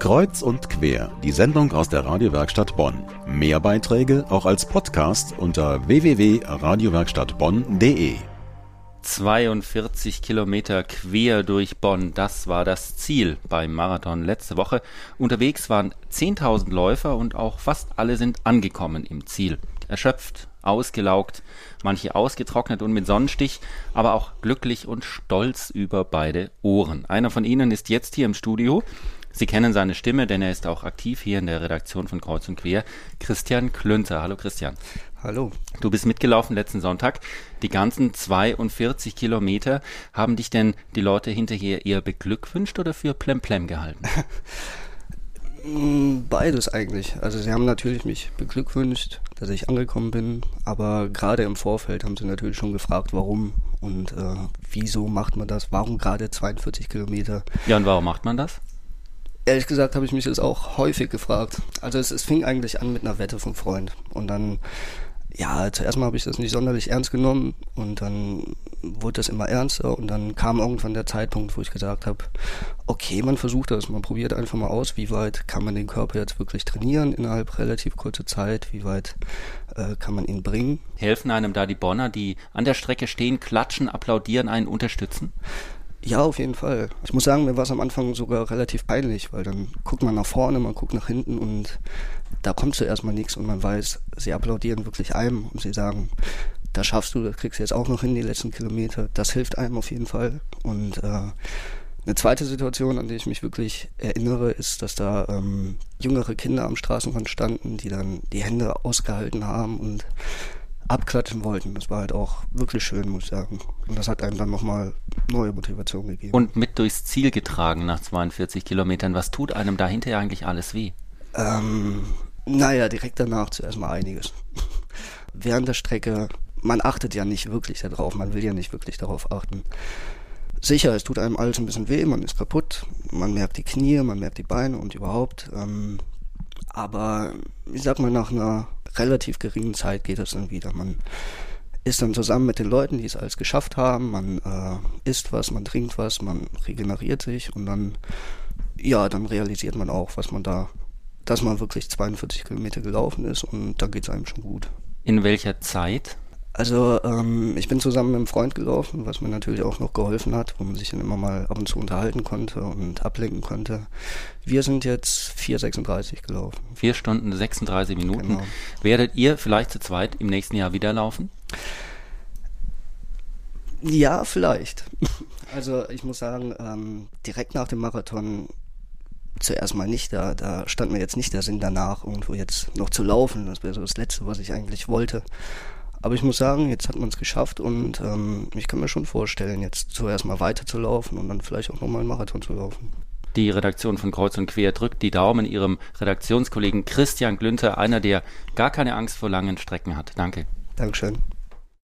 Kreuz und quer, die Sendung aus der Radiowerkstatt Bonn. Mehr Beiträge auch als Podcast unter www.radiowerkstattbonn.de. 42 Kilometer quer durch Bonn, das war das Ziel beim Marathon letzte Woche. Unterwegs waren 10.000 Läufer und auch fast alle sind angekommen im Ziel. Erschöpft, ausgelaugt, manche ausgetrocknet und mit Sonnenstich, aber auch glücklich und stolz über beide Ohren. Einer von ihnen ist jetzt hier im Studio. Sie kennen seine Stimme, denn er ist auch aktiv hier in der Redaktion von Kreuz und Quer. Christian Klünter. Hallo Christian. Hallo. Du bist mitgelaufen letzten Sonntag. Die ganzen 42 Kilometer. Haben dich denn die Leute hinterher eher beglückwünscht oder für Plemplem gehalten? Beides eigentlich. Also sie haben natürlich mich beglückwünscht, dass ich angekommen bin, aber gerade im Vorfeld haben sie natürlich schon gefragt, warum und äh, wieso macht man das, warum gerade 42 Kilometer. Ja, und warum macht man das? Ehrlich gesagt habe ich mich das auch häufig gefragt. Also es, es fing eigentlich an mit einer Wette vom Freund. Und dann, ja, zuerst mal habe ich das nicht sonderlich ernst genommen und dann wurde das immer ernster und dann kam irgendwann der Zeitpunkt, wo ich gesagt habe, okay, man versucht das, man probiert einfach mal aus, wie weit kann man den Körper jetzt wirklich trainieren innerhalb relativ kurzer Zeit, wie weit äh, kann man ihn bringen. Helfen einem da die Bonner, die an der Strecke stehen, klatschen, applaudieren, einen unterstützen? Ja, auf jeden Fall. Ich muss sagen, mir war es am Anfang sogar relativ peinlich, weil dann guckt man nach vorne, man guckt nach hinten und da kommt zuerst mal nichts und man weiß, sie applaudieren wirklich einem und sie sagen, das schaffst du, das kriegst du jetzt auch noch hin, die letzten Kilometer. Das hilft einem auf jeden Fall. Und äh, eine zweite Situation, an die ich mich wirklich erinnere, ist, dass da ähm, jüngere Kinder am Straßenrand standen, die dann die Hände ausgehalten haben und abklatschen wollten. Das war halt auch wirklich schön, muss ich sagen. Und das hat einem dann nochmal neue Motivation gegeben. Und mit durchs Ziel getragen nach 42 Kilometern. Was tut einem da hinterher eigentlich alles weh? Ähm, naja, direkt danach zuerst mal einiges. Während der Strecke, man achtet ja nicht wirklich darauf, man will ja nicht wirklich darauf achten. Sicher, es tut einem alles ein bisschen weh, man ist kaputt, man merkt die Knie, man merkt die Beine und überhaupt. Ähm, aber ich sag mal, nach einer relativ geringen Zeit geht es dann wieder. Man ist dann zusammen mit den Leuten, die es alles geschafft haben, man äh, isst was, man trinkt was, man regeneriert sich und dann, ja, dann realisiert man auch, was man da, dass man wirklich 42 Kilometer gelaufen ist und dann geht es einem schon gut. In welcher Zeit? Also ähm, ich bin zusammen mit einem Freund gelaufen, was mir natürlich auch noch geholfen hat, wo man sich dann immer mal ab und zu unterhalten konnte und ablenken konnte. Wir sind jetzt 4,36 gelaufen. Vier Stunden 36 Minuten. Genau. Werdet ihr vielleicht zu zweit im nächsten Jahr wieder laufen? Ja, vielleicht. Also ich muss sagen, ähm, direkt nach dem Marathon zuerst mal nicht, da, da stand mir jetzt nicht der Sinn danach, irgendwo jetzt noch zu laufen. Das wäre so das Letzte, was ich eigentlich wollte. Aber ich muss sagen, jetzt hat man es geschafft und ähm, ich kann mir schon vorstellen, jetzt zuerst mal weiterzulaufen und dann vielleicht auch nochmal einen Marathon zu laufen. Die Redaktion von Kreuz und Quer drückt die Daumen ihrem Redaktionskollegen Christian Glünter, einer, der gar keine Angst vor langen Strecken hat. Danke. Dankeschön.